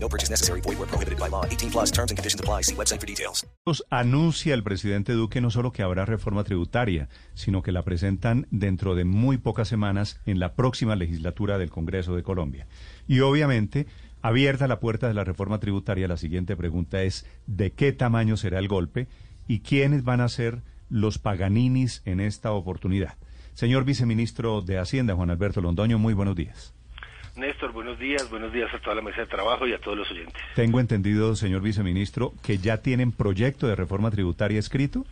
No purchase necessary. Void where prohibited by law. 18 plus terms and conditions apply. Website for details. Anuncia el presidente Duque no solo que habrá reforma tributaria, sino que la presentan dentro de muy pocas semanas en la próxima legislatura del Congreso de Colombia. Y obviamente, abierta la puerta de la reforma tributaria, la siguiente pregunta es ¿de qué tamaño será el golpe y quiénes van a ser los paganinis en esta oportunidad? Señor viceministro de Hacienda, Juan Alberto Londoño, muy buenos días. Néstor, buenos días, buenos días a toda la mesa de trabajo y a todos los oyentes. Tengo entendido, señor viceministro, que ya tienen proyecto de reforma tributaria escrito.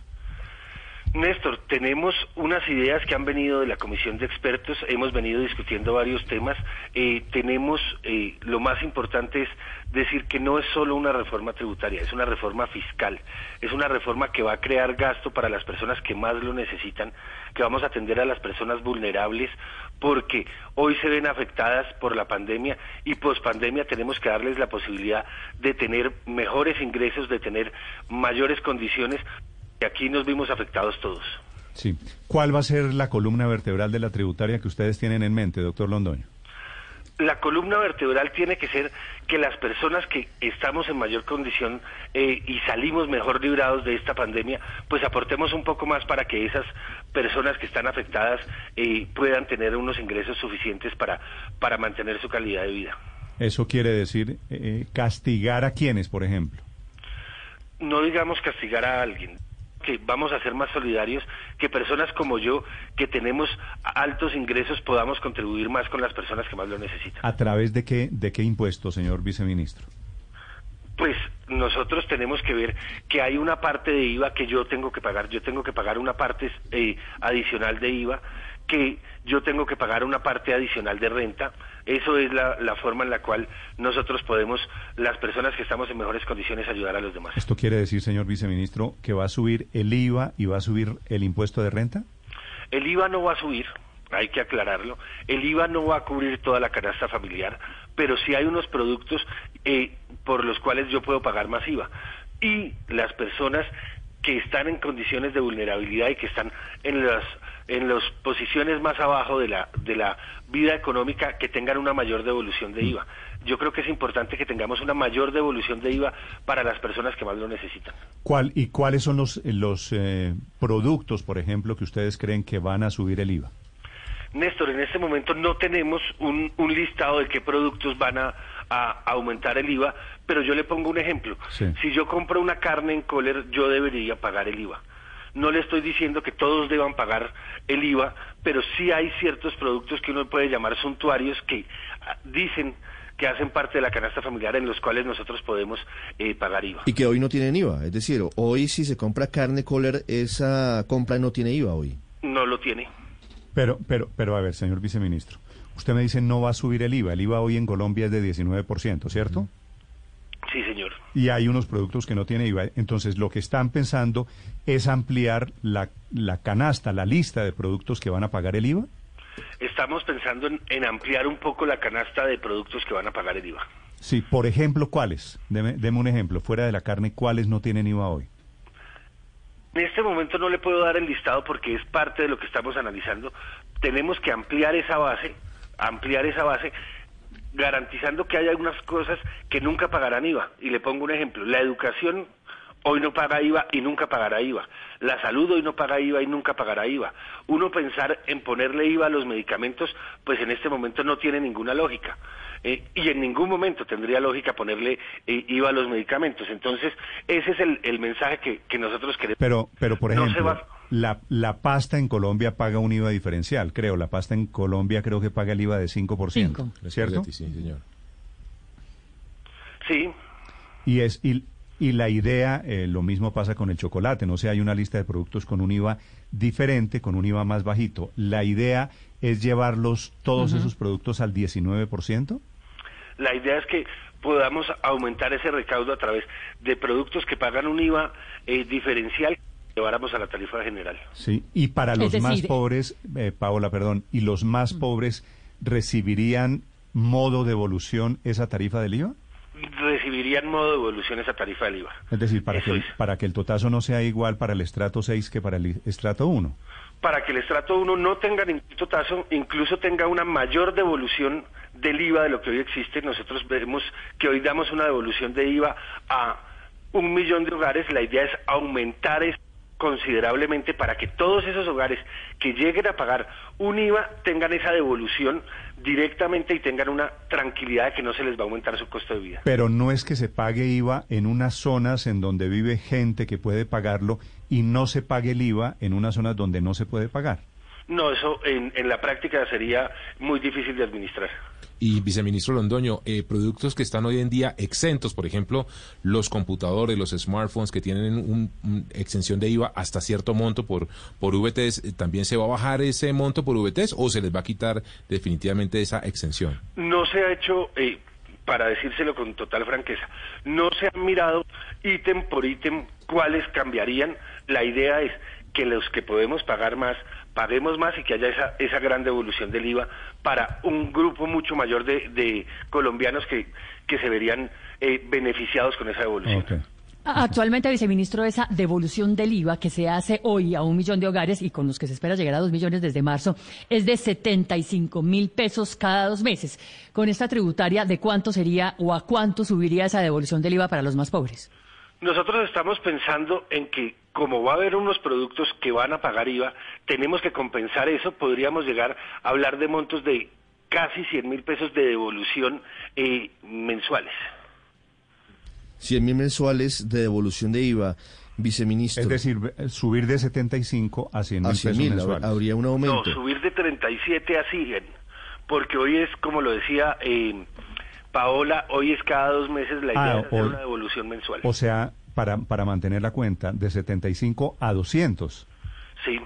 Néstor, tenemos unas ideas que han venido de la comisión de expertos, hemos venido discutiendo varios temas, eh, tenemos, eh, lo más importante es decir que no es solo una reforma tributaria, es una reforma fiscal, es una reforma que va a crear gasto para las personas que más lo necesitan, que vamos a atender a las personas vulnerables, porque hoy se ven afectadas por la pandemia y post pandemia tenemos que darles la posibilidad de tener mejores ingresos, de tener mayores condiciones y aquí nos vimos afectados todos. Sí. ¿Cuál va a ser la columna vertebral de la tributaria que ustedes tienen en mente, doctor Londoño? La columna vertebral tiene que ser que las personas que estamos en mayor condición eh, y salimos mejor librados de esta pandemia, pues aportemos un poco más para que esas personas que están afectadas eh, puedan tener unos ingresos suficientes para, para mantener su calidad de vida. Eso quiere decir eh, castigar a quienes, por ejemplo. No digamos castigar a alguien, que vamos a ser más solidarios, que personas como yo, que tenemos altos ingresos, podamos contribuir más con las personas que más lo necesitan. ¿A través de qué, de qué impuesto, señor viceministro? Pues nosotros tenemos que ver que hay una parte de IVA que yo tengo que pagar, yo tengo que pagar una parte eh, adicional de IVA, que yo tengo que pagar una parte adicional de renta. Eso es la, la, forma en la cual nosotros podemos, las personas que estamos en mejores condiciones, ayudar a los demás. ¿Esto quiere decir, señor viceministro, que va a subir el IVA y va a subir el impuesto de renta? El IVA no va a subir, hay que aclararlo. El IVA no va a cubrir toda la canasta familiar, pero sí hay unos productos eh, por los cuales yo puedo pagar más IVA. Y las personas que están en condiciones de vulnerabilidad y que están en las en las posiciones más abajo de la de la vida económica que tengan una mayor devolución de IVA. Yo creo que es importante que tengamos una mayor devolución de IVA para las personas que más lo necesitan. ¿Cuál y cuáles son los los eh, productos, por ejemplo, que ustedes creen que van a subir el IVA? Néstor, en este momento no tenemos un, un listado de qué productos van a, a, aumentar el IVA, pero yo le pongo un ejemplo. Sí. Si yo compro una carne en Kohler, yo debería pagar el IVA. No le estoy diciendo que todos deban pagar el IVA, pero sí hay ciertos productos que uno puede llamar suntuarios que ah, dicen que hacen parte de la canasta familiar en los cuales nosotros podemos eh, pagar IVA. Y que hoy no tienen IVA, es decir, hoy si se compra carne Kohler, esa compra no tiene IVA hoy. No lo tiene. Pero, pero, pero a ver, señor viceministro, usted me dice no va a subir el IVA. El IVA hoy en Colombia es de 19%, ¿cierto? Sí, señor. Y hay unos productos que no tienen IVA. Entonces, lo que están pensando es ampliar la, la canasta, la lista de productos que van a pagar el IVA. Estamos pensando en, en ampliar un poco la canasta de productos que van a pagar el IVA. Sí, por ejemplo, ¿cuáles? Deme, deme un ejemplo. Fuera de la carne, ¿cuáles no tienen IVA hoy? En este momento no le puedo dar el listado porque es parte de lo que estamos analizando. Tenemos que ampliar esa base, ampliar esa base, garantizando que hay algunas cosas que nunca pagarán IVA. Y le pongo un ejemplo, la educación hoy no paga IVA y nunca pagará IVA. La salud hoy no paga IVA y nunca pagará IVA. Uno pensar en ponerle IVA a los medicamentos, pues en este momento no tiene ninguna lógica. Eh, y en ningún momento tendría lógica ponerle eh, IVA a los medicamentos. Entonces, ese es el, el mensaje que, que, nosotros queremos. Pero, pero por No ejemplo, se va- la, la pasta en Colombia paga un IVA diferencial, creo. La pasta en Colombia creo que paga el IVA de 5%, Cinco. ¿cierto? Sí, señor. Sí, Y es y, y la idea, eh, lo mismo pasa con el chocolate, no sé, hay una lista de productos con un IVA diferente, con un IVA más bajito. La idea es llevarlos todos esos productos al 19%. La idea es que podamos aumentar ese recaudo a través de productos que pagan un IVA eh, diferencial lleváramos a la tarifa general. Sí, y para los más decir- pobres, eh, Paola, perdón, y los más pobres recibirían modo de evolución esa tarifa del IVA? Recibirían modo de evolución esa tarifa del IVA. Es decir, para que, el, es. para que el totazo no sea igual para el estrato 6 que para el estrato 1. Para que el estrato 1 no tenga ningún totazo, incluso tenga una mayor devolución del IVA de lo que hoy existe. Nosotros vemos que hoy damos una devolución de IVA a un millón de hogares. La idea es aumentar esto considerablemente para que todos esos hogares que lleguen a pagar un IVA tengan esa devolución directamente y tengan una tranquilidad de que no se les va a aumentar su costo de vida. Pero no es que se pague IVA en unas zonas en donde vive gente que puede pagarlo y no se pague el IVA en unas zonas donde no se puede pagar. No, eso en, en la práctica sería muy difícil de administrar. Y viceministro Londoño, eh, productos que están hoy en día exentos, por ejemplo, los computadores, los smartphones que tienen un, un exención de IVA hasta cierto monto por, por VTs, eh, ¿también se va a bajar ese monto por VTs o se les va a quitar definitivamente esa exención? No se ha hecho, eh, para decírselo con total franqueza, no se han mirado ítem por ítem cuáles cambiarían. La idea es que los que podemos pagar más, paguemos más y que haya esa, esa gran devolución del IVA para un grupo mucho mayor de, de colombianos que, que se verían eh, beneficiados con esa devolución. Actualmente, viceministro, esa devolución del IVA que se hace hoy a un millón de hogares y con los que se espera llegar a dos millones desde marzo es de 75 mil pesos cada dos meses. Con esta tributaria, ¿de cuánto sería o a cuánto subiría esa devolución del IVA para los más pobres? Nosotros estamos pensando en que como va a haber unos productos que van a pagar IVA, tenemos que compensar eso, podríamos llegar a hablar de montos de casi 100 mil pesos de devolución eh, mensuales. 100 mil mensuales de devolución de IVA, viceministro. Es decir, eh, subir de 75 a 100 mil a 100 pesos mil mensuales. habría un No, aumento. subir de 37 a 100, porque hoy es, como lo decía eh, Paola, hoy es cada dos meses la idea Ah, de hacer una devolución mensual. O sea, para, para mantener la cuenta, de 75 a 200, sí.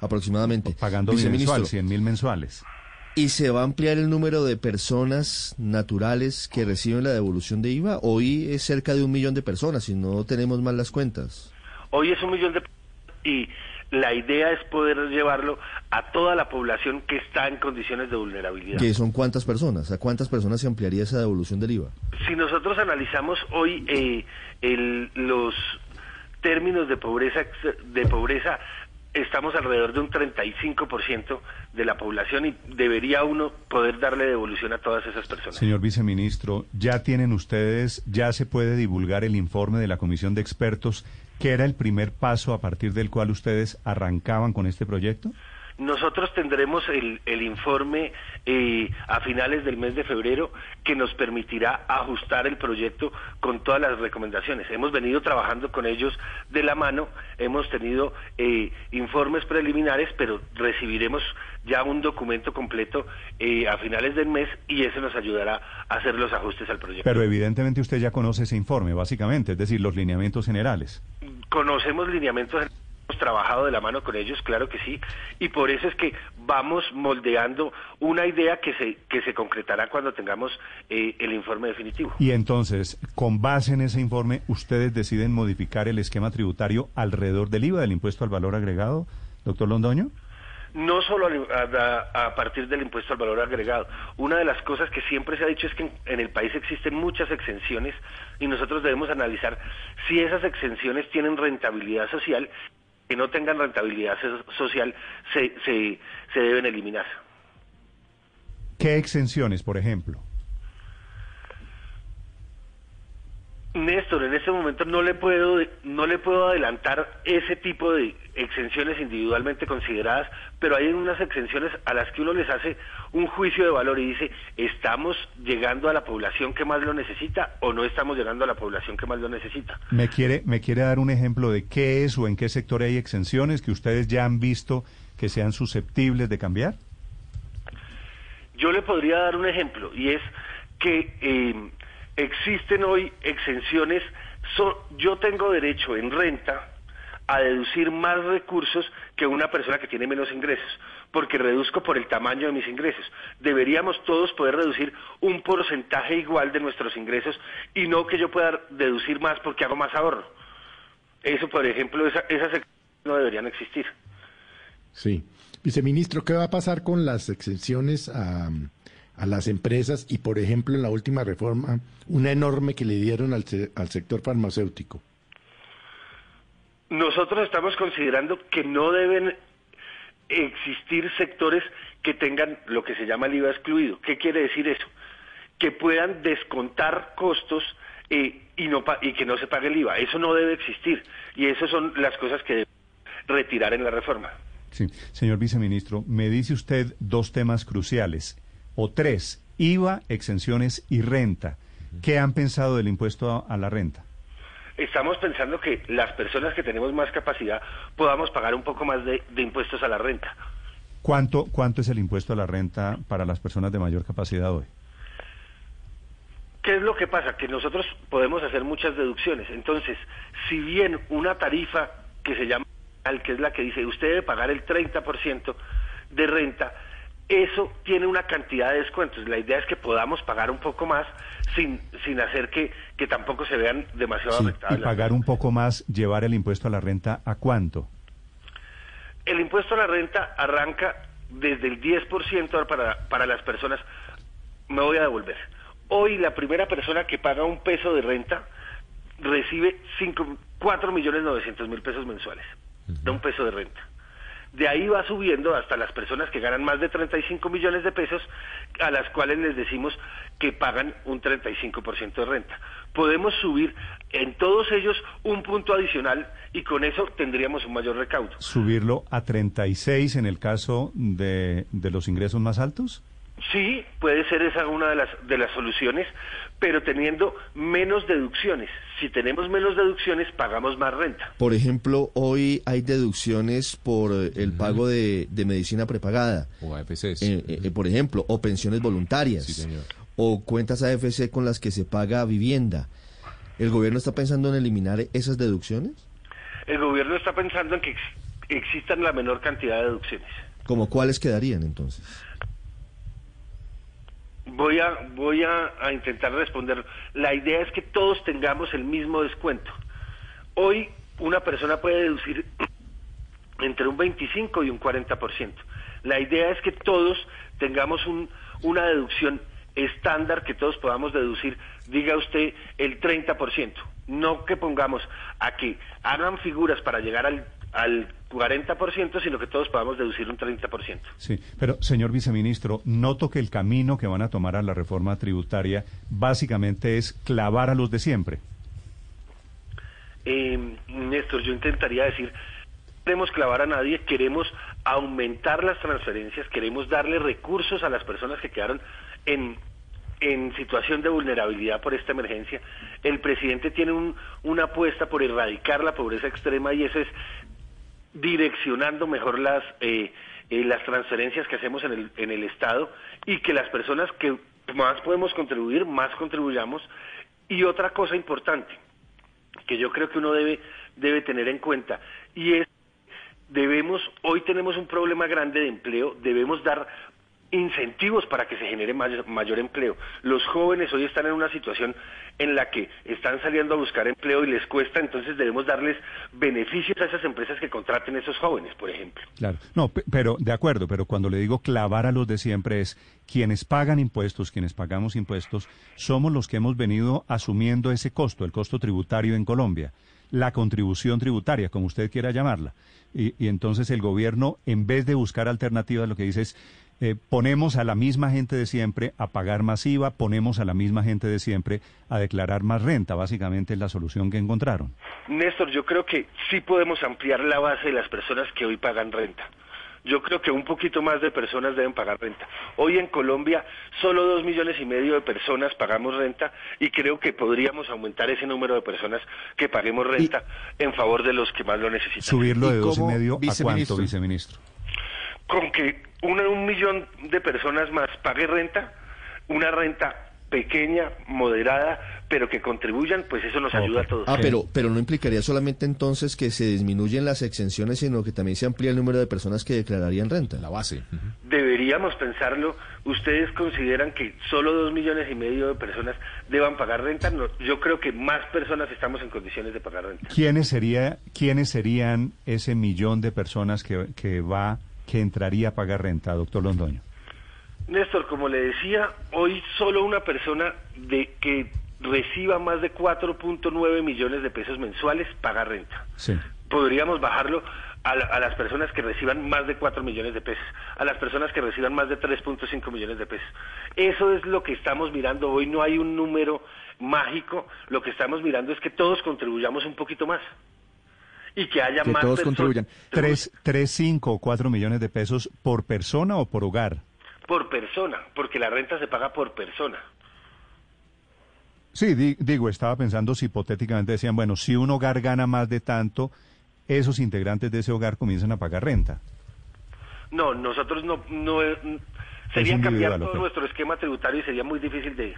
aproximadamente. pagando mensual, 100 mil mensuales. ¿Y se va a ampliar el número de personas naturales que reciben la devolución de IVA? Hoy es cerca de un millón de personas, si no tenemos mal las cuentas. Hoy es un millón de y la idea es poder llevarlo a toda la población que está en condiciones de vulnerabilidad. ¿Que son cuántas personas? ¿A cuántas personas se ampliaría esa devolución del IVA? Si nosotros analizamos hoy eh, el- los términos de pobreza ex- de pobreza estamos alrededor de un 35% de la población y debería uno poder darle devolución a todas esas personas. Señor viceministro, ¿ya tienen ustedes, ya se puede divulgar el informe de la comisión de expertos, que era el primer paso a partir del cual ustedes arrancaban con este proyecto? Nosotros tendremos el, el informe eh, a finales del mes de febrero que nos permitirá ajustar el proyecto con todas las recomendaciones. Hemos venido trabajando con ellos de la mano, hemos tenido eh, informes preliminares, pero recibiremos ya un documento completo eh, a finales del mes y eso nos ayudará a hacer los ajustes al proyecto. Pero evidentemente usted ya conoce ese informe, básicamente, es decir, los lineamientos generales. Conocemos lineamientos, hemos trabajado de la mano con ellos, claro que sí, y por eso es que vamos moldeando una idea que se, que se concretará cuando tengamos eh, el informe definitivo. Y entonces, con base en ese informe, ¿ustedes deciden modificar el esquema tributario alrededor del IVA, del impuesto al valor agregado, doctor Londoño? no solo a, a partir del impuesto al valor agregado. Una de las cosas que siempre se ha dicho es que en, en el país existen muchas exenciones y nosotros debemos analizar si esas exenciones tienen rentabilidad social, que no tengan rentabilidad so- social se, se, se deben eliminar. ¿Qué exenciones, por ejemplo? Néstor, en este momento no le puedo no le puedo adelantar ese tipo de exenciones individualmente consideradas, pero hay unas exenciones a las que uno les hace un juicio de valor y dice, ¿estamos llegando a la población que más lo necesita o no estamos llegando a la población que más lo necesita? ¿Me quiere, ¿Me quiere dar un ejemplo de qué es o en qué sector hay exenciones que ustedes ya han visto que sean susceptibles de cambiar? Yo le podría dar un ejemplo y es que eh, existen hoy exenciones. yo tengo derecho en renta a deducir más recursos que una persona que tiene menos ingresos, porque reduzco por el tamaño de mis ingresos. Deberíamos todos poder reducir un porcentaje igual de nuestros ingresos y no que yo pueda deducir más porque hago más ahorro. Eso, por ejemplo, esa, esas no deberían existir. Sí. Viceministro, ¿qué va a pasar con las exenciones a, a las empresas y, por ejemplo, en la última reforma, una enorme que le dieron al, se- al sector farmacéutico? Nosotros estamos considerando que no deben existir sectores que tengan lo que se llama el IVA excluido. ¿Qué quiere decir eso? Que puedan descontar costos eh, y, no pa- y que no se pague el IVA. Eso no debe existir. Y esas son las cosas que debe retirar en la reforma. Sí, señor viceministro, me dice usted dos temas cruciales, o tres, IVA, exenciones y renta. ¿Qué han pensado del impuesto a, a la renta? Estamos pensando que las personas que tenemos más capacidad podamos pagar un poco más de, de impuestos a la renta. ¿Cuánto, ¿Cuánto es el impuesto a la renta para las personas de mayor capacidad hoy? ¿Qué es lo que pasa? Que nosotros podemos hacer muchas deducciones. Entonces, si bien una tarifa que se llama, al que es la que dice usted debe pagar el 30% de renta, eso tiene una cantidad de descuentos. La idea es que podamos pagar un poco más sin, sin hacer que, que tampoco se vean demasiado Sí, afectadas. y pagar un poco más, llevar el impuesto a la renta, ¿a cuánto? El impuesto a la renta arranca desde el 10% para, para las personas. Me voy a devolver. Hoy la primera persona que paga un peso de renta recibe 4 millones 900 mil pesos mensuales de un peso de renta. De ahí va subiendo hasta las personas que ganan más de 35 millones de pesos, a las cuales les decimos que pagan un 35% de renta. Podemos subir en todos ellos un punto adicional y con eso tendríamos un mayor recaudo. ¿Subirlo a 36 en el caso de, de los ingresos más altos? Sí, puede ser esa una de las, de las soluciones, pero teniendo menos deducciones. Si tenemos menos deducciones, pagamos más renta. Por ejemplo, hoy hay deducciones por eh, el pago de, de medicina prepagada, O AFCs. eh, eh, por ejemplo, o pensiones voluntarias, Sí, señor. o cuentas AFC con las que se paga vivienda. ¿El gobierno está pensando en eliminar esas deducciones? El gobierno está pensando en que ex- existan la menor cantidad de deducciones. ¿Como cuáles quedarían entonces? Voy a, voy a, intentar responder. La idea es que todos tengamos el mismo descuento. Hoy una persona puede deducir entre un 25 y un 40%. La idea es que todos tengamos un, una deducción estándar, que todos podamos deducir, diga usted, el 30%. No que pongamos a que hagan figuras para llegar al 40%, sino que todos podamos deducir un 30%. Sí, pero señor viceministro, noto que el camino que van a tomar a la reforma tributaria básicamente es clavar a los de siempre. Eh, Néstor, yo intentaría decir, no queremos clavar a nadie, queremos aumentar las transferencias, queremos darle recursos a las personas que quedaron en, en situación de vulnerabilidad por esta emergencia. El presidente tiene un- una apuesta por erradicar la pobreza extrema y eso es direccionando mejor las eh, eh, las transferencias que hacemos en el, en el Estado y que las personas que más podemos contribuir, más contribuyamos. Y otra cosa importante, que yo creo que uno debe, debe tener en cuenta, y es, debemos, hoy tenemos un problema grande de empleo, debemos dar incentivos para que se genere mayor, empleo. Los jóvenes hoy están en una situación en la que están saliendo a buscar empleo y les cuesta, entonces debemos darles beneficios a esas empresas que contraten a esos jóvenes, por ejemplo. Claro. No, pe- pero de acuerdo, pero cuando le digo clavar a los de siempre es quienes pagan impuestos, quienes pagamos impuestos, somos los que hemos venido asumiendo ese costo, el costo tributario en Colombia, la contribución tributaria, como usted quiera llamarla. Y, y entonces el gobierno, en vez de buscar alternativas, lo que dice es eh, ponemos a la misma gente de siempre a pagar más IVA, ponemos a la misma gente de siempre a declarar más renta, básicamente es la solución que encontraron. Néstor, yo creo que sí podemos ampliar la base de las personas que hoy pagan renta. Yo creo que un poquito más de personas deben pagar renta. Hoy en Colombia solo dos millones y medio de personas pagamos renta y creo que podríamos aumentar ese número de personas que paguemos renta en favor de los que más lo necesitan. Subirlo ¿Y de dos y medio a cuánto, viceministro. Con que una- un millón de personas más pague renta, una renta pequeña, moderada, pero que contribuyan, pues eso nos ayuda a todos. Ah, pero, pero no implicaría solamente entonces que se disminuyen las exenciones, sino que también se amplía el número de personas que declararían renta. La base. Deberíamos pensarlo. ¿Ustedes consideran que solo dos millones y medio de personas deban pagar renta? No, yo creo que más personas estamos en condiciones de pagar renta. ¿Quiénes, sería, ¿Quiénes serían ese millón de personas que, que va que entraría a pagar renta, doctor Londoño? Néstor, como le decía, hoy solo una persona de que reciba más de 4.9 millones de pesos mensuales paga renta. Sí. Podríamos bajarlo a, la- a las personas que reciban más de 4 millones de pesos, a las personas que reciban más de 3.5 millones de pesos. Eso es lo que estamos mirando. Hoy no hay un número mágico. Lo que estamos mirando es que todos contribuyamos un poquito más. Y que haya Que más todos personas- contribuyan. ¿Tres, tres, cinco o cuatro millones de pesos por persona o por hogar? Por persona, porque la renta se paga por persona. Sí, di- digo, estaba pensando si hipotéticamente decían, bueno, si un hogar gana más de tanto, esos integrantes de ese hogar comienzan a pagar renta. No, nosotros no, no eh, sería cambiar todo nuestro esquema tributario y sería muy difícil de,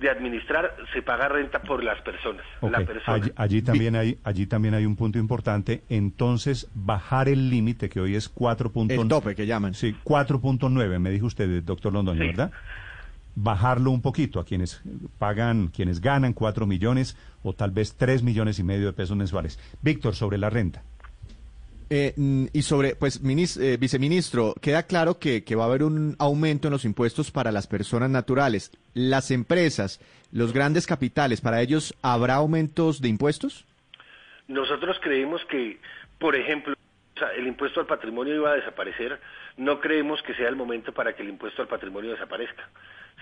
de administrar. Se paga renta por las personas, Ok, la persona. Allí, allí también hay, allí también hay un punto importante. Entonces, bajar el límite, que hoy es 4. El tope que llaman. Sí, 4.9, me dijo usted, doctor Londoño, Sí. ¿verdad? Bajarlo un poquito a quienes pagan, quienes ganan 4 millones o tal vez 3 millones y medio de pesos mensuales. Víctor, sobre la renta. Eh, mm, y sobre, pues, eh, viceministro, queda claro que, que va a haber un aumento en los impuestos para las personas naturales. Las empresas, los grandes capitales, ¿para ellos habrá aumentos de impuestos? Nosotros creemos que, por ejemplo, el impuesto al patrimonio iba a desaparecer. No creemos que sea el momento para que el impuesto al patrimonio desaparezca.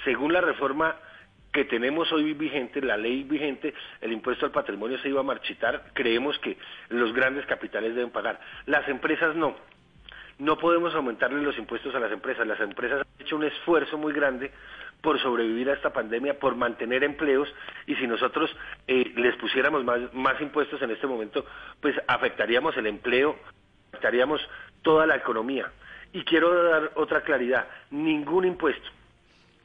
Según la reforma que tenemos hoy vigente, la ley vigente, el impuesto al patrimonio se iba a marchitar. Creemos que los grandes capitales deben pagar. Las empresas no. No podemos aumentarle los impuestos a las empresas. Las empresas han hecho un esfuerzo muy grande por sobrevivir a esta pandemia, por mantener empleos, y si nosotros eh, les pusiéramos más, más impuestos en este momento, pues afectaríamos el empleo, afectaríamos toda la economía. Y quiero dar otra claridad, ningún impuesto,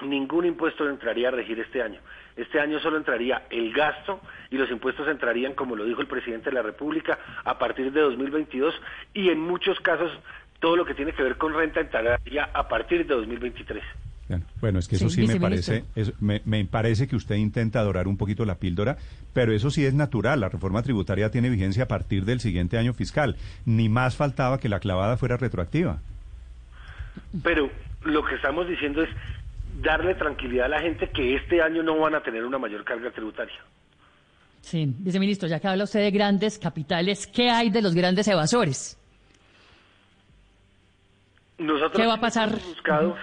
ningún impuesto entraría a regir este año. Este año solo entraría el gasto y los impuestos entrarían, como lo dijo el presidente de la República, a partir de 2022 y en muchos casos todo lo que tiene que ver con renta entraría a partir de 2023. Bueno, Bueno, es que eso Sí, sí, me parece, eso- me, me parece que usted intenta adorar un poquito la píldora, pero eso sí es natural. La reforma tributaria tiene vigencia a partir del siguiente año fiscal. Ni más faltaba que la clavada fuera retroactiva. Pero lo que estamos diciendo es darle tranquilidad a la gente que este año no van a tener una mayor carga tributaria. Sí, viceministro, ya que habla usted de grandes capitales, ¿qué hay de los grandes evasores? Nosotros ¿Qué va a pasar? hemos buscado,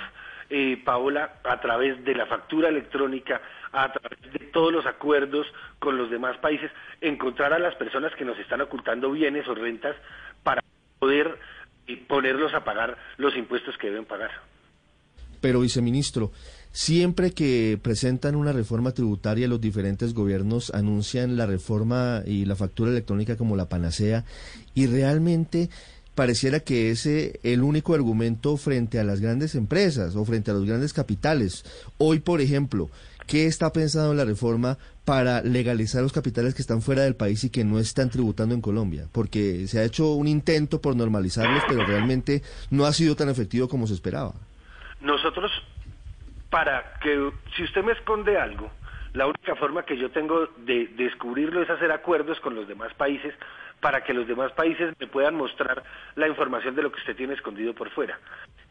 eh, Paola, a través de la factura electrónica, a través de todos los acuerdos con los demás países, encontrar a las personas que nos están ocultando bienes o rentas para poder eh, ponerlos a pagar los impuestos que deben pagar. Pero, viceministro, siempre que presentan una reforma tributaria, los diferentes gobiernos anuncian la reforma y la factura electrónica como la panacea y realmente pareciera que ese el único argumento frente a las grandes empresas o frente a los grandes capitales. Hoy, por ejemplo, ¿qué está pensado en la reforma para legalizar los capitales que están fuera del país y que no están tributando en Colombia? Porque se ha hecho un intento por normalizarlos, pero realmente no ha sido tan efectivo como se esperaba. Nosotros, para que, si usted me esconde algo, la única forma que yo tengo de descubrirlo es hacer acuerdos con los demás países para que los demás países me puedan mostrar la información de lo que usted tiene escondido por fuera.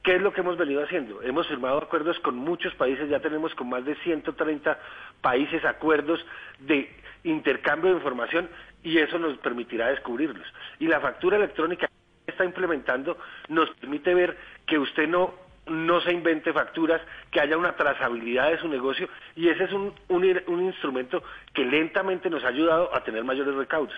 ¿Qué es lo que hemos venido haciendo? Hemos firmado acuerdos con muchos países, ya tenemos con más de 130 países acuerdos de intercambio de información y eso nos permitirá descubrirlos. Y la factura electrónica que está implementando nos permite ver que usted no no se invente facturas, que haya una trazabilidad de su negocio y ese es un, un, un instrumento que lentamente nos ha ayudado a tener mayores recaudos.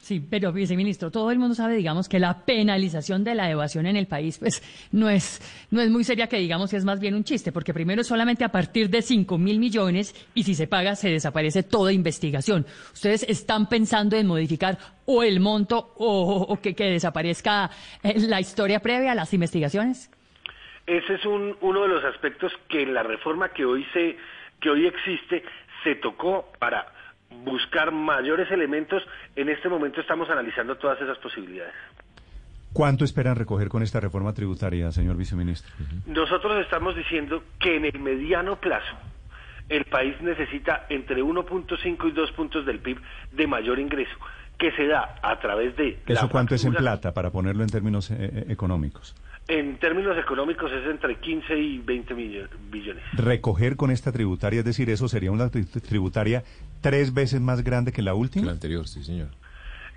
Sí, pero viceministro, todo el mundo sabe, digamos, que la penalización de la evasión en el país, pues, no es, no es muy seria que digamos, es más bien un chiste, porque primero es solamente a partir de 5 mil millones y si se paga se desaparece toda investigación. ¿Ustedes están pensando en modificar o el monto o, o que, que, desaparezca eh, la historia previa a las investigaciones? Ese es un, uno de los aspectos que en la reforma que hoy se que hoy existe se tocó para buscar mayores elementos. En este momento estamos analizando todas esas posibilidades. ¿Cuánto esperan recoger con esta reforma tributaria, señor viceministro? Nosotros estamos diciendo que en el mediano plazo el país necesita entre 1.5 y 2 puntos del PIB de mayor ingreso, que se da a través de... la ¿Eso cuánto es en plata, para ponerlo en términos eh, eh, económicos? En términos económicos es entre 15 y 20 millo- billones. Recoger con esta tributaria, es decir, eso sería una tri- tributaria tres veces más grande que la última. La anterior, sí, señor.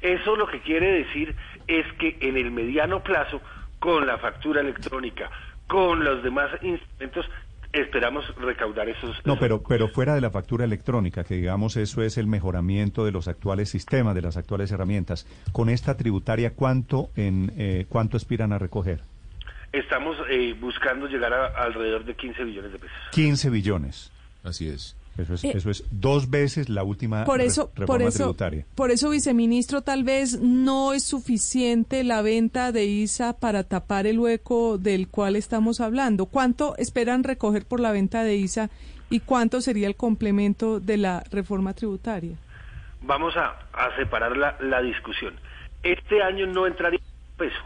Eso lo que quiere decir es que en el mediano plazo, con la factura electrónica, con los demás instrumentos, esperamos recaudar esos... No, esos- pero, pero fuera de la factura electrónica, que digamos eso es el mejoramiento de los actuales sistemas, de las actuales herramientas. Con esta tributaria, ¿cuánto, en, eh, cuánto aspiran a recoger? Estamos eh, buscando llegar a, alrededor de 15 billones de pesos. 15 billones. Así es. Eso es, Eh, eso es dos veces la última Por re- eso, reforma por eso, tributaria. por eso, viceministro, tal vez no es suficiente la venta de ISA para tapar el hueco del cual estamos hablando. ¿Cuánto esperan recoger por la venta de ISA y cuánto sería el complemento de la reforma tributaria? Vamos a, a separar la, la discusión. Este año no entraría un peso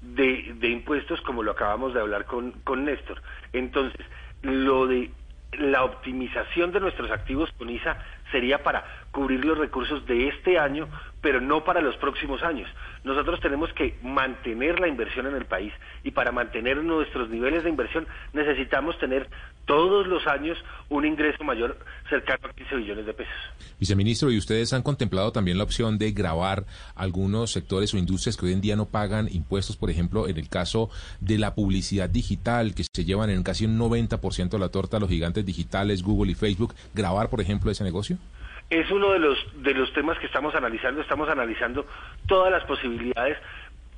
de, de impuestos como lo acabamos de hablar con, con Néstor. Entonces, lo de la optimización de nuestros activos con ISA sería para cubrir los recursos de este año, pero no para los próximos años. Nosotros tenemos que mantener la inversión en el país y para mantener nuestros niveles de inversión necesitamos tener todos los años un ingreso mayor cercano a 15 billones de pesos. Viceministro, ¿y ustedes han contemplado también la opción de grabar algunos sectores o industrias que hoy en día no pagan impuestos? Por ejemplo, en el caso de la publicidad digital, que se llevan en casi un 90% de la torta los gigantes digitales, Google y Facebook, grabar, por ejemplo, ese negocio? Es uno de los, de los temas que estamos analizando. Estamos analizando todas las posibilidades.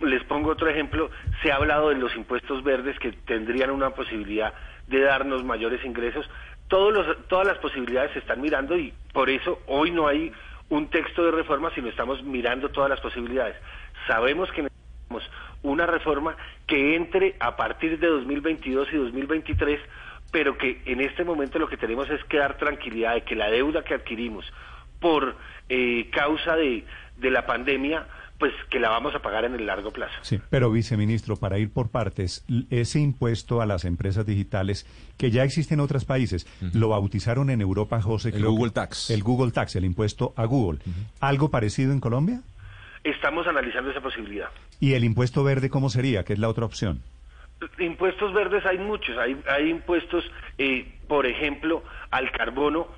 Les pongo otro ejemplo. Se ha hablado de los impuestos verdes que tendrían una posibilidad de darnos mayores ingresos. Todos los, todas las posibilidades se están mirando y por eso hoy no hay un texto de reforma, sino estamos mirando todas las posibilidades. Sabemos que necesitamos una reforma que entre a partir de 2022 y 2023 pero que en este momento lo que tenemos es que dar tranquilidad de que la deuda que adquirimos por eh, causa de, de la pandemia, pues que la vamos a pagar en el largo plazo. Sí, pero viceministro, para ir por partes, ese impuesto a las empresas digitales que ya existe en otros países, lo bautizaron en Europa, José. El creo que- Google Tax. El Google Tax, el impuesto a Google. ¿Algo parecido en Colombia? Estamos analizando esa posibilidad. ¿Y el impuesto verde cómo sería? que es la otra opción? Impuestos verdes hay muchos, hay, hay impuestos, eh, por ejemplo, al carbono,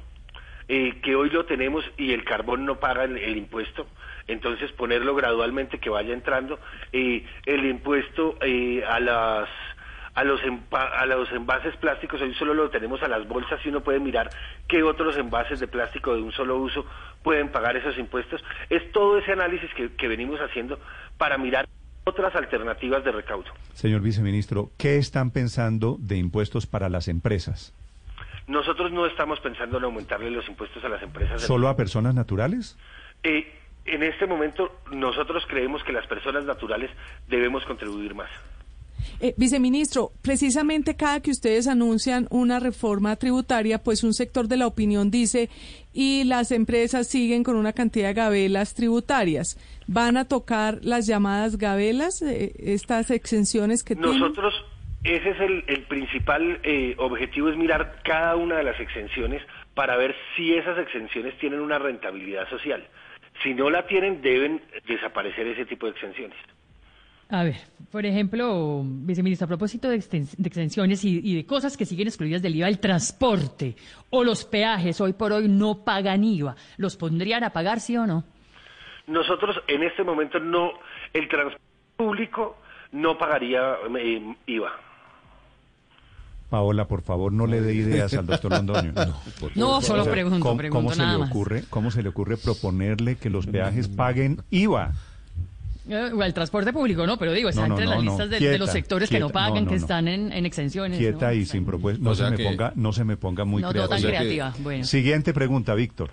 eh, que hoy lo tenemos y el carbón no paga el, impuesto, entonces ponerlo gradualmente que vaya entrando, eh, el impuesto eh, a las a los a los envases plásticos hoy solo lo tenemos a las bolsas y uno puede mirar qué otros envases de plástico de un solo uso pueden pagar esos impuestos. Es todo ese análisis que venimos haciendo para mirar otras alternativas de recaudo. Señor viceministro, ¿qué están pensando de impuestos para las empresas? Nosotros no estamos pensando en aumentarle los impuestos a las empresas. ¿Solo a personas naturales? Eh, en este momento nosotros creemos que las personas naturales debemos contribuir más. Eh, viceministro, precisamente cada que ustedes anuncian una reforma tributaria, pues un sector de la opinión dice, y las empresas siguen con una cantidad de gabelas tributarias. ¿Van a tocar las llamadas gabelas, eh, estas exenciones que tienen? Nosotros, ese es el, el principal eh, objetivo, es mirar cada una de las exenciones para ver si esas exenciones tienen una rentabilidad social. Si no la tienen, deben desaparecer ese tipo de exenciones. A ver, por ejemplo, viceministro, a propósito de, exten- de extensiones y, y de cosas que siguen excluidas del IVA, el transporte o los peajes hoy por hoy no pagan IVA. ¿Los pondrían a pagar, sí o no? Nosotros en este momento no, el transporte público no pagaría eh, IVA. Paola, por favor, no le dé ideas al doctor Londoño. No, solo O sea, pregunto, ¿cómo, pregunto cómo se le más. ocurre, ¿Cómo se le ocurre proponerle que los peajes paguen IVA? Eh, o el transporte público, no, pero digo, está No, no, entre las no, listas de, de Quieta, los sectores que no quieta. pagan, No, no, que están en, en exenciones. Quieta ¿no? y sin propuesta. No, O se sea me que- ponga, no se me ponga muy No, no creativa. tan creativa. Bueno. Siguiente pregunta, Víctor.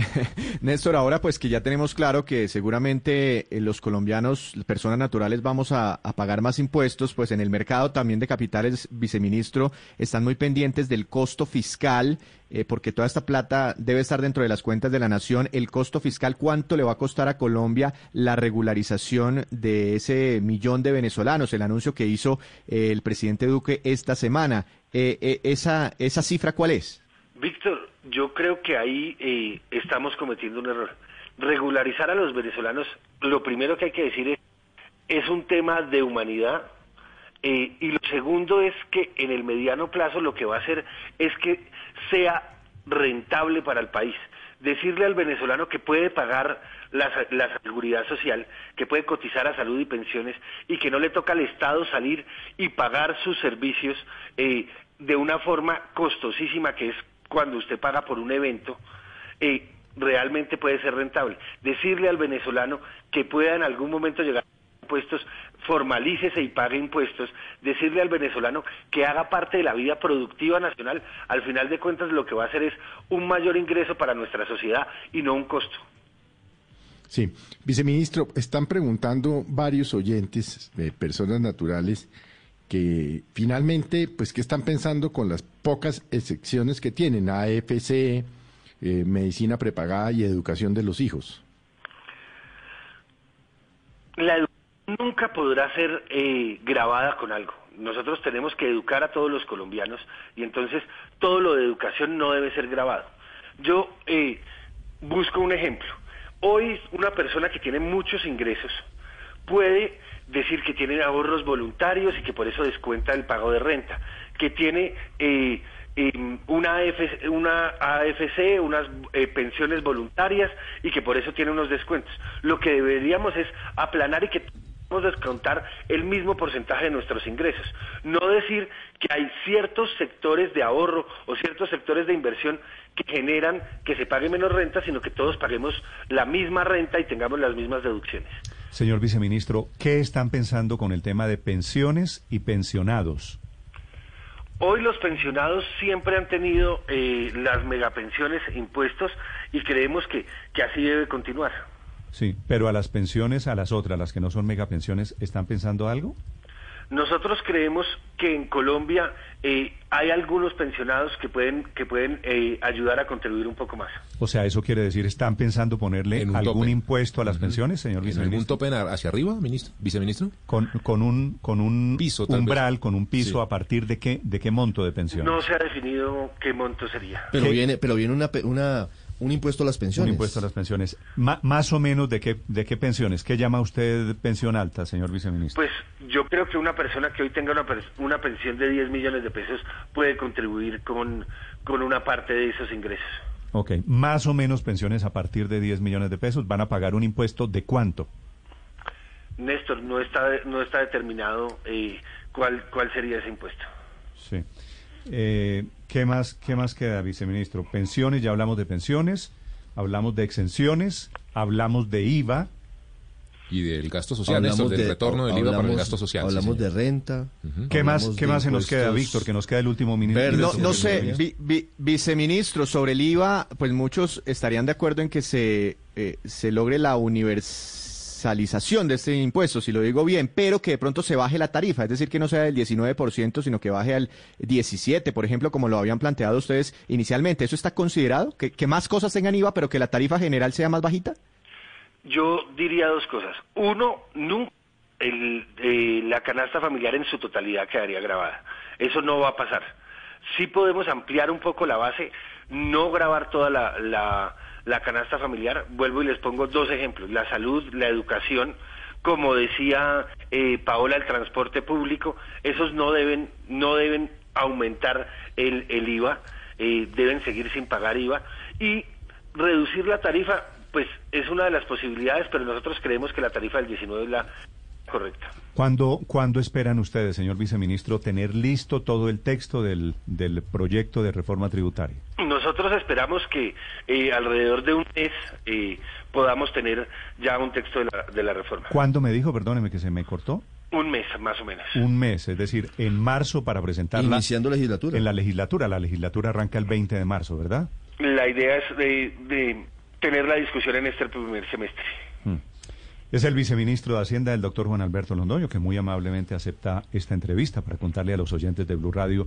Néstor, ahora pues que ya tenemos claro que seguramente eh, los colombianos, personas naturales, vamos a, pagar más impuestos, pues en el mercado también de capitales, viceministro, están muy pendientes del costo fiscal, eh, porque toda esta plata debe estar dentro de las cuentas de la nación. El costo fiscal, ¿cuánto le va a costar a Colombia la regularización de ese millón de venezolanos? El anuncio que hizo eh, el presidente Duque esta semana. esa, ¿Esa cifra cuál es? Víctor, yo creo que ahí eh, estamos cometiendo un error. Regularizar a los venezolanos, lo primero que hay que decir es, es un tema de humanidad eh, y lo segundo es que en el mediano plazo lo que va a hacer es que sea rentable para el país. Decirle al venezolano que puede pagar la, la, seguridad social, que puede cotizar a salud y pensiones y que no le toca al Estado salir y pagar sus servicios eh, de una forma costosísima que es cuando usted paga por un evento, eh, realmente puede ser rentable. Decirle al venezolano que pueda en algún momento llegar a impuestos, formalícese y pague impuestos, decirle al venezolano que haga parte de la vida productiva nacional, al final de cuentas lo que va a hacer es un mayor ingreso para nuestra sociedad y no un costo. Sí, viceministro, están preguntando varios oyentes, de personas naturales, que finalmente, pues, ¿qué están pensando con las pocas excepciones que tienen AFC, eh, medicina prepagada y educación de los hijos? La educación nunca podrá ser eh, grabada con algo. Nosotros tenemos que educar a todos los colombianos y entonces todo lo de educación no debe ser grabado. Yo eh, busco un ejemplo. Hoy una persona que tiene muchos ingresos puede decir que tiene ahorros voluntarios y que por eso descuenta el pago de renta, que tiene eh, eh, una, AFC, una AFC, unas eh, pensiones voluntarias y que por eso tiene unos descuentos. Lo que deberíamos es aplanar y que descontar el mismo porcentaje de nuestros ingresos. No decir que hay ciertos sectores de ahorro o ciertos sectores de inversión que generan que se pague menos renta, sino que todos paguemos la misma renta y tengamos las mismas deducciones. Señor viceministro, ¿qué están pensando con el tema de pensiones y pensionados? Hoy los pensionados siempre han tenido eh, las megapensiones impuestos y creemos que, que así debe continuar. Sí, pero a las pensiones, a las otras, las que no son megapensiones, ¿están pensando algo? Nosotros creemos que en Colombia eh, hay algunos pensionados que pueden que pueden eh, ayudar a contribuir un poco más. O sea, eso quiere decir, ¿están pensando ponerle algún impuesto a las pensiones, señor viceministro? ¿Algún tope hacia arriba, ministro, viceministro? Con, con un con un piso, umbral, con un piso, ¿a partir de qué de qué monto de pensión? No se ha definido qué monto sería. Pero viene pero viene una una un impuesto a las pensiones. Un impuesto a las pensiones. más o menos de qué, de qué pensiones. ¿Qué llama usted pensión alta, señor viceministro? Pues yo creo que una persona que hoy tenga una, una pensión de 10 millones de pesos puede contribuir con, con una parte de esos ingresos. Ok, más o menos pensiones a partir de 10 millones de pesos van a pagar un impuesto de cuánto? Néstor, no está, no está determinado eh, cuál, cuál sería ese impuesto. Sí. Eh, ¿qué, más, ¿Qué más queda, viceministro? Pensiones, ya hablamos de pensiones, hablamos de exenciones, hablamos de IVA. Y del gasto social, del retorno del IVA para el gasto social. Hablamos de renta. ¿Qué más, ¿qué más se nos queda, Víctor? Que nos queda el último minuto. No, no sé, viceministro, sobre el IVA, pues muchos estarían de acuerdo en que se, eh, se logre la universidad de este impuesto, si lo digo bien, pero que de pronto se baje la tarifa, es decir, que no sea del 19%, sino que baje al 17%, por ejemplo, como lo habían planteado ustedes inicialmente. ¿Eso está considerado? ¿Que, más cosas tengan IVA, pero que la tarifa general sea más bajita? Yo diría dos cosas. Uno, nunca eh, la canasta familiar en su totalidad quedaría grabada. Eso no va a pasar. Sí podemos ampliar un poco la base, no grabar toda la canasta familiar, vuelvo y les pongo dos ejemplos, la salud, la educación, como decía eh, Paola, el transporte público, esos no deben, no deben aumentar el, el IVA, eh, deben seguir sin pagar IVA y reducir la tarifa, pues es una de las posibilidades, pero nosotros creemos que la tarifa del 19 es la correcta. ¿Cuándo, ¿Cuándo esperan ustedes, señor viceministro, tener listo todo el texto del, del proyecto de reforma tributaria? Nosotros esperamos que eh, alrededor de un mes eh, podamos tener ya un texto de la, de la reforma. ¿Cuándo me dijo, perdóneme que se me cortó? Un mes, más o menos. Un mes, es decir, en marzo para presentarla. Iniciando legislatura. En la legislatura. La legislatura arranca el 20 de marzo, ¿verdad? La idea es de, de tener la discusión en este primer semestre. Es el viceministro de Hacienda, el doctor Juan Alberto Londoño, que muy amablemente acepta esta entrevista para contarle a los oyentes de Blue Radio